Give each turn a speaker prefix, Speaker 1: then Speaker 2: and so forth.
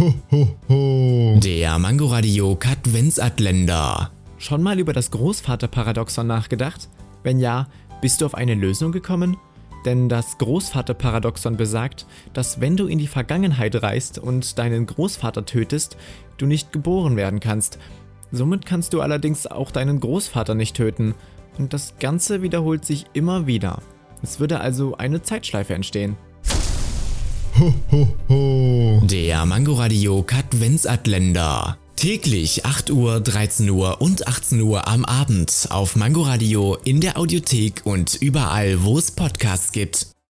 Speaker 1: Ho, ho, ho. Der Mangoradio Katwensatländer.
Speaker 2: Schon mal über das Großvaterparadoxon nachgedacht? Wenn ja, bist du auf eine Lösung gekommen? Denn das Großvaterparadoxon besagt, dass wenn du in die Vergangenheit reist und deinen Großvater tötest, du nicht geboren werden kannst. Somit kannst du allerdings auch deinen Großvater nicht töten. Und das Ganze wiederholt sich immer wieder. Es würde also eine Zeitschleife entstehen.
Speaker 1: Ho, ho, ho. Der Mangoradio Katwensatländer. Täglich 8 Uhr, 13 Uhr und 18 Uhr am Abend auf Mangoradio in der Audiothek und überall, wo es Podcasts gibt.